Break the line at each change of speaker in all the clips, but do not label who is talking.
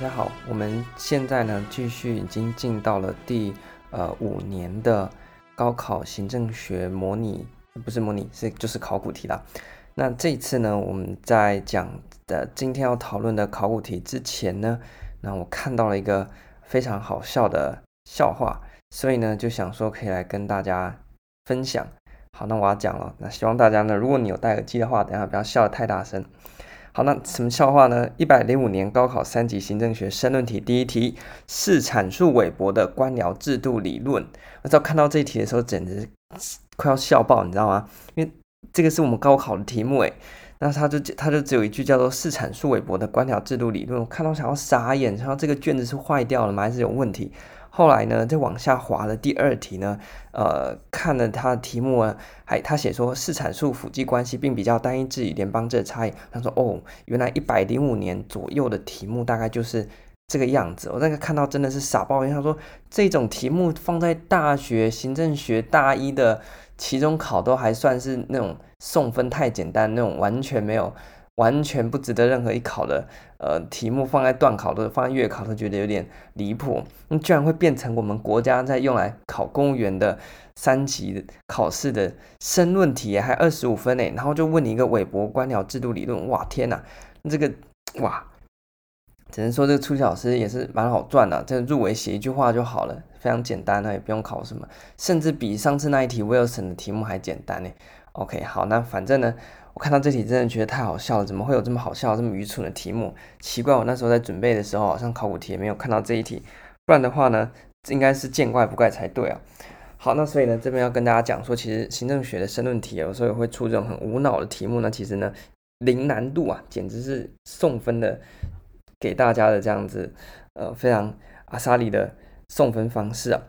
大家好，我们现在呢继续已经进到了第呃五年的高考行政学模拟，不是模拟，是就是考古题啦。那这一次呢，我们在讲的今天要讨论的考古题之前呢，那我看到了一个非常好笑的笑话，所以呢就想说可以来跟大家分享。好，那我要讲了，那希望大家呢，如果你有戴耳机的话，等下不要笑得太大声。好，那什么笑话呢？一百零五年高考三级行政学申论题第一题是阐述韦伯的官僚制度理论。我知道看到这一题的时候，简直快要笑爆，你知道吗？因为这个是我们高考的题目，诶，那他就他就只有一句叫做“是阐述韦伯的官僚制度理论”。我看到想要傻眼，想到这个卷子是坏掉了吗？还是有问题？后来呢，再往下滑的第二题呢，呃，看了他的题目啊，还他写说是阐述父继关系，并比较单一制与联邦制差异。他说哦，原来一百零五年左右的题目大概就是这个样子。我那个看到真的是傻爆，因为他说这种题目放在大学行政学大一的期中考都还算是那种送分太简单，那种完全没有。完全不值得任何一考的呃题目放在段考的，放在月考都觉得有点离谱。那居然会变成我们国家在用来考公务员的三级考试的申论题，还二十五分呢，然后就问你一个韦伯官僚制度理论，哇天哪，这个哇，只能说这个出题老师也是蛮好赚的，这入围写一句话就好了，非常简单，那也不用考什么，甚至比上次那一题 Wilson 的题目还简单呢。OK，好，那反正呢。我看到这题真的觉得太好笑了，怎么会有这么好笑、这么愚蠢的题目？奇怪，我那时候在准备的时候，好像考古题也没有看到这一题，不然的话呢，应该是见怪不怪才对啊。好，那所以呢，这边要跟大家讲说，其实行政学的申论题有时候也会出这种很无脑的题目呢，其实呢，零难度啊，简直是送分的，给大家的这样子，呃，非常阿萨里的送分方式啊。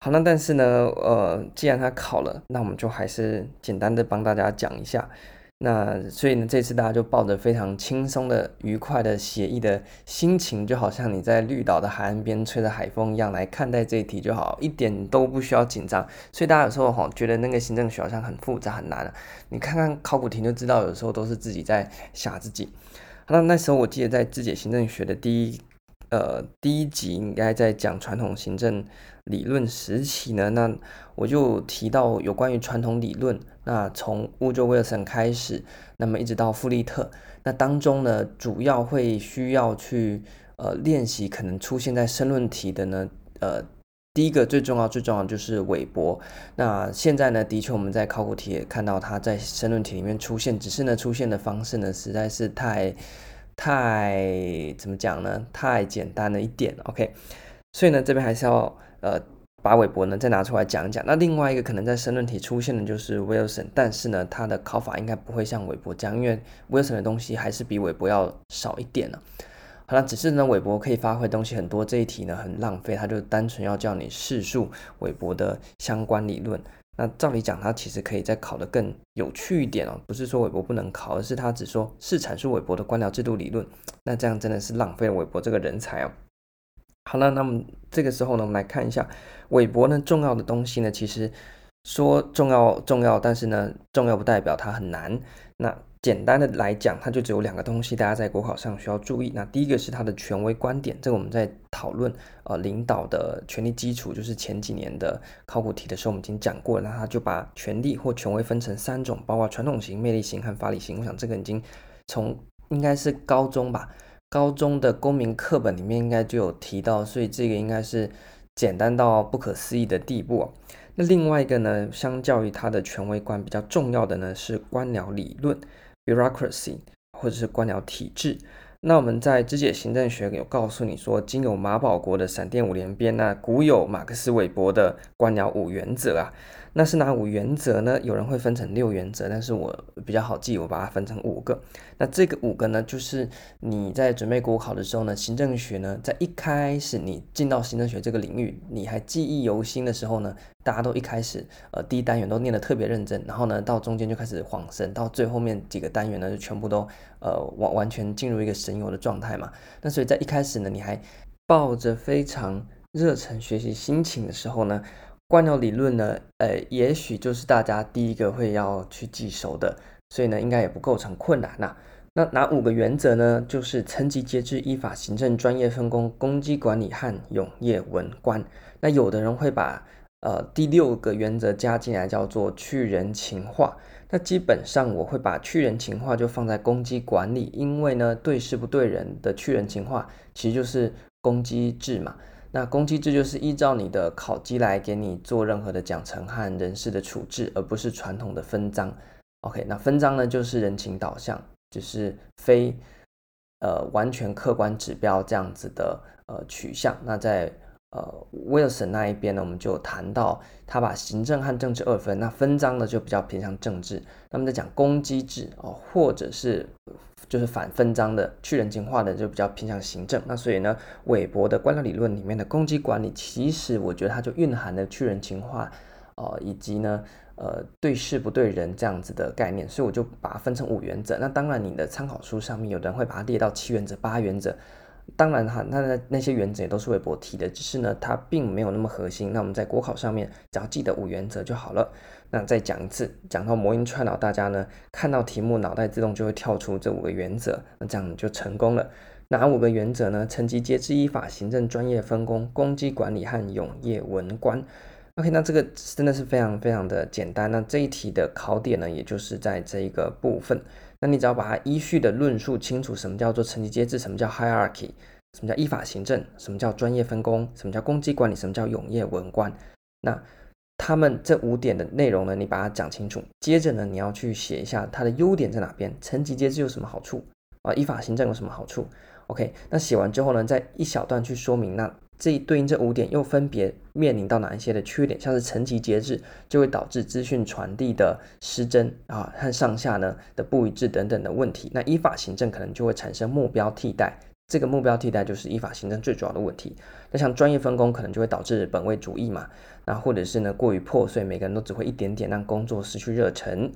好，那但是呢，呃，既然他考了，那我们就还是简单的帮大家讲一下。那所以呢，这次大家就抱着非常轻松的、愉快的、写意的心情，就好像你在绿岛的海岸边吹着海风一样来看待这一题就好，一点都不需要紧张。所以大家有时候哈觉得那个行政学好像很复杂很难啊，你看看考古题就知道，有时候都是自己在吓自己。那那时候我记得在自己行政学的第一呃第一集应该在讲传统行政理论时期呢，那我就提到有关于传统理论。那从 Woodrow Wilson 开始，那么一直到富利特，那当中呢，主要会需要去呃练习可能出现在申论题的呢，呃，第一个最重要最重要就是韦伯。那现在呢，的确我们在考古题也看到他在申论题里面出现，只是呢出现的方式呢实在是太太怎么讲呢？太简单了一点。OK，所以呢这边还是要呃。把韦伯呢再拿出来讲讲。那另外一个可能在申论题出现的就是 Wilson，但是呢，他的考法应该不会像韦伯这样，因为 Wilson 的东西还是比韦伯要少一点呢。好了，只是呢，韦伯可以发挥东西很多，这一题呢很浪费，他就单纯要叫你试述韦伯的相关理论。那照理讲，他其实可以再考得更有趣一点哦，不是说韦伯不能考，而是他只说是阐述韦伯的官僚制度理论。那这样真的是浪费了韦伯这个人才哦。好了，那么这个时候呢，我们来看一下韦伯呢重要的东西呢，其实说重要重要，但是呢重要不代表它很难。那简单的来讲，它就只有两个东西，大家在国考上需要注意。那第一个是它的权威观点，这个我们在讨论呃领导的权力基础，就是前几年的考古题的时候我们已经讲过了。那他就把权力或权威分成三种，包括传统型、魅力型和法理型。我想这个已经从应该是高中吧。高中的公民课本里面应该就有提到，所以这个应该是简单到不可思议的地步。那另外一个呢，相较于它的权威观比较重要的呢是官僚理论 （bureaucracy） 或者是官僚体制。那我们在肢解行政学有告诉你说，经有马保国的闪电五连鞭，那古有马克思韦伯的官僚五原则啊。那是哪五原则呢？有人会分成六原则，但是我比较好记，我把它分成五个。那这个五个呢，就是你在准备国考的时候呢，行政学呢，在一开始你进到行政学这个领域，你还记忆犹新的时候呢，大家都一开始呃第一单元都念得特别认真，然后呢到中间就开始恍神，到最后面几个单元呢就全部都呃完完全进入一个神游的状态嘛。那所以在一开始呢，你还抱着非常热忱学习心情的时候呢。官僚理论呢，呃，也许就是大家第一个会要去记熟的，所以呢，应该也不构成困难呐。那哪五个原则呢？就是层级节制、依法行政、专业分工、公机管理和永业文官。那有的人会把呃第六个原则加进来，叫做去人情化。那基本上我会把去人情化就放在公机管理，因为呢对事不对人的去人情化其实就是公机制嘛。那公机制就是依照你的考绩来给你做任何的奖惩和人事的处置，而不是传统的分赃。OK，那分赃呢就是人情导向。就是非呃完全客观指标这样子的呃取向。那在呃 Wilson 那一边呢，我们就谈到他把行政和政治二分，那分赃呢就比较偏向政治。那么在讲公机制哦，或者是就是反分赃的去人情化的，就比较偏向行政。那所以呢，韦伯的官僚理论里面的公机管理，其实我觉得它就蕴含了去人情化哦、呃，以及呢。呃，对事不对人这样子的概念，所以我就把它分成五原则。那当然，你的参考书上面有人会把它列到七原则、八原则。当然哈，那那那些原则也都是韦伯提的，只是呢，它并没有那么核心。那我们在国考上面只要记得五原则就好了。那再讲一次，讲到魔音串脑，大家呢看到题目脑袋自动就会跳出这五个原则，那这样就成功了。哪五个原则呢？层级节制、依法行政、专业分工、公基管理和永业文官。OK，那这个真的是非常非常的简单。那这一题的考点呢，也就是在这一个部分。那你只要把它依序的论述清楚，什么叫做层级节制，什么叫 hierarchy，什么叫依法行政，什么叫专业分工，什么叫公机管理，什么叫永业文官。那他们这五点的内容呢，你把它讲清楚。接着呢，你要去写一下它的优点在哪边，层级节制有什么好处啊？依法行政有什么好处？OK，那写完之后呢，再一小段去说明那。这一对应这五点又分别面临到哪一些的缺点？像是层级节制就会导致资讯传递的失真啊，和上下呢的不一致等等的问题。那依法行政可能就会产生目标替代，这个目标替代就是依法行政最主要的问题。那像专业分工可能就会导致本位主义嘛，那或者是呢过于破碎，每个人都只会一点点，让工作失去热忱。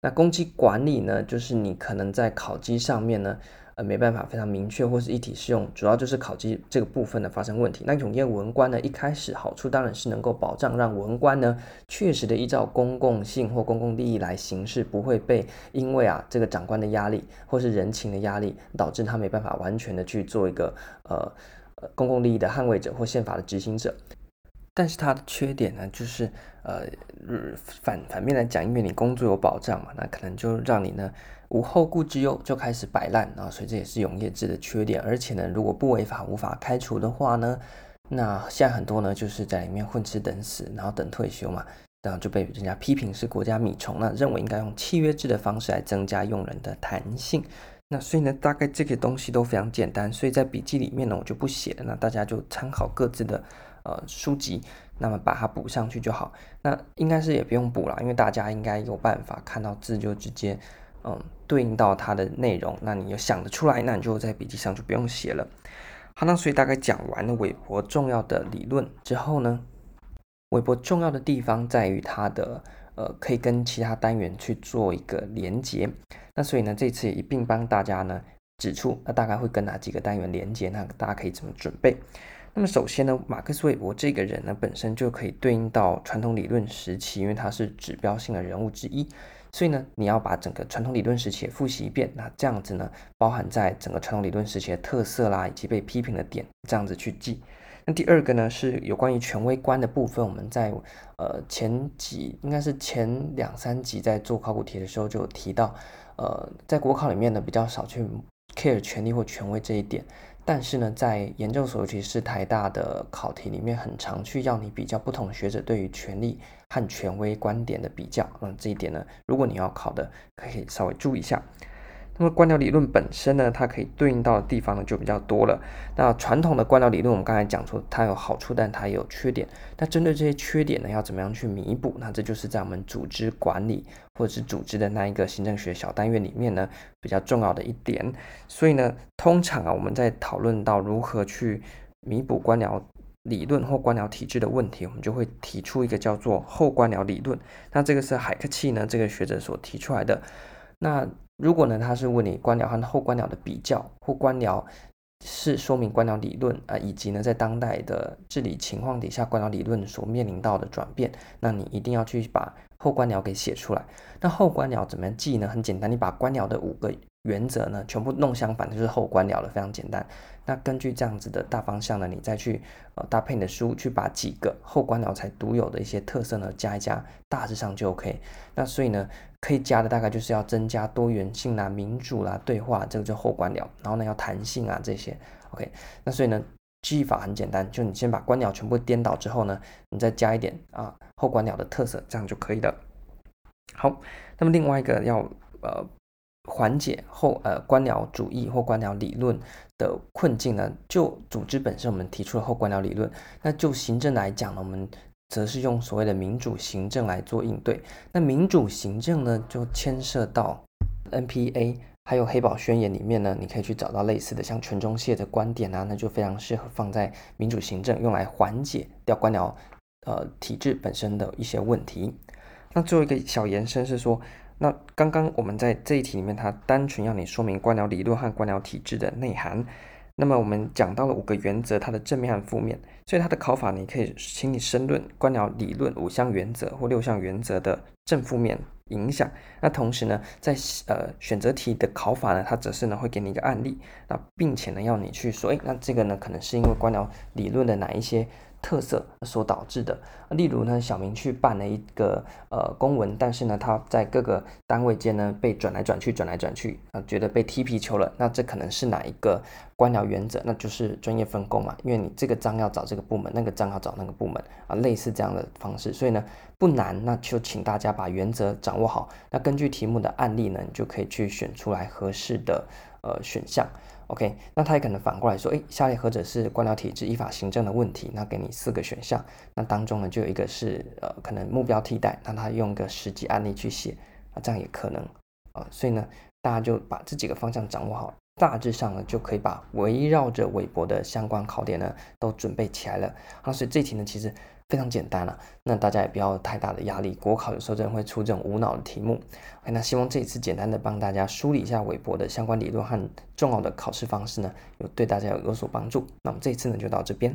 那公机管理呢，就是你可能在考鸡上面呢。呃，没办法非常明确或是一体适用，主要就是考鸡这个部分的发生问题。那永业文官呢，一开始好处当然是能够保障让文官呢确实的依照公共性或公共利益来行事，不会被因为啊这个长官的压力或是人情的压力，导致他没办法完全的去做一个呃呃公共利益的捍卫者或宪法的执行者。但是它的缺点呢，就是呃反反面来讲，因为你工作有保障嘛，那可能就让你呢。无后顾之忧就开始摆烂啊，所以这也是永业制的缺点。而且呢，如果不违法无法开除的话呢，那现在很多呢就是在里面混吃等死，然后等退休嘛，然后就被人家批评是国家米虫，那认为应该用契约制的方式来增加用人的弹性。那所以呢，大概这个东西都非常简单，所以在笔记里面呢我就不写了，那大家就参考各自的呃书籍，那么把它补上去就好。那应该是也不用补了，因为大家应该有办法看到字就直接。嗯，对应到它的内容，那你有想得出来，那你就在笔记上就不用写了。好，那所以大概讲完了韦伯重要的理论之后呢，韦伯重要的地方在于它的呃，可以跟其他单元去做一个连接。那所以呢，这次也一并帮大家呢指出，那大概会跟哪几个单元连接，那大家可以怎么准备？那么首先呢，马克思韦伯这个人呢，本身就可以对应到传统理论时期，因为他是指标性的人物之一。所以呢，你要把整个传统理论时期也复习一遍，那这样子呢，包含在整个传统理论时期的特色啦，以及被批评的点，这样子去记。那第二个呢，是有关于权威观的部分，我们在呃前几应该是前两三集在做考古题的时候就有提到，呃，在国考里面呢比较少去 care 权力或权威这一点。但是呢，在研究所，尤其是台大的考题里面，很常去要你比较不同学者对于权力和权威观点的比较。那，这一点呢，如果你要考的，可以稍微注意一下。那么官僚理论本身呢，它可以对应到的地方呢就比较多了。那传统的官僚理论，我们刚才讲说它有好处，但它也有缺点。那针对这些缺点呢，要怎么样去弥补？那这就是在我们组织管理或者是组织的那一个行政学小单元里面呢，比较重要的一点。所以呢，通常啊，我们在讨论到如何去弥补官僚理论或官僚体制的问题，我们就会提出一个叫做后官僚理论。那这个是海克契呢这个学者所提出来的。那如果呢，他是问你官僚和后官僚的比较，或官僚是说明官僚理论啊、以及呢，在当代的治理情况底下，官僚理论所面临到的转变，那你一定要去把后官僚给写出来。那后官僚怎么样记呢？很简单，你把官僚的五个原则呢，全部弄相反，就是后观鸟了，非常简单。那根据这样子的大方向呢，你再去呃搭配你的书，去把几个后观鸟才独有的一些特色呢加一加，大致上就 OK。那所以呢，可以加的大概就是要增加多元性啦、民主啦、对话，这个就后观鸟。然后呢，要弹性啊这些 OK。那所以呢，记忆法很简单，就你先把观鸟全部颠倒之后呢，你再加一点啊后观鸟的特色，这样就可以了。好，那么另外一个要呃。缓解后呃官僚主义或官僚理论的困境呢，就组织本身，我们提出了后官僚理论。那就行政来讲呢，我们则是用所谓的民主行政来做应对。那民主行政呢，就牵涉到 NPA 还有黑宝宣言里面呢，你可以去找到类似的，像全中谢的观点啊，那就非常适合放在民主行政，用来缓解掉官僚呃体制本身的一些问题。那最后一个小延伸是说。那刚刚我们在这一题里面，它单纯要你说明官僚理论和官僚体制的内涵。那么我们讲到了五个原则，它的正面和负面。所以它的考法，你可以请你申论官僚理论五项原则或六项原则的正负面影响。那同时呢，在呃选择题的考法呢，它则是呢会给你一个案例，那并且呢要你去说，诶，那这个呢可能是因为官僚理论的哪一些特色所导致的，例如呢，小明去办了一个呃公文，但是呢，他在各个单位间呢被转来转去，转来转去，啊，觉得被踢皮球了，那这可能是哪一个官僚原则？那就是专业分工嘛，因为你这个章要找这个部门，那个章要找那个部门啊，类似这样的方式，所以呢不难，那就请大家把原则掌握好，那根据题目的案例呢，你就可以去选出来合适的呃选项。OK，那他也可能反过来说，诶，下列何者是官僚体制依法行政的问题？那给你四个选项，那当中呢就有一个是呃可能目标替代，那他用个实际案例去写啊，这样也可能啊，所以呢大家就把这几个方向掌握好，大致上呢就可以把围绕着韦伯的相关考点呢都准备起来了。好，所以这题呢其实。非常简单了，那大家也不要太大的压力。国考有时候真的会出这种无脑的题目。那希望这一次简单的帮大家梳理一下韦伯的相关理论和重要的考试方式呢，有对大家有有所帮助。那我们这一次呢就到这边。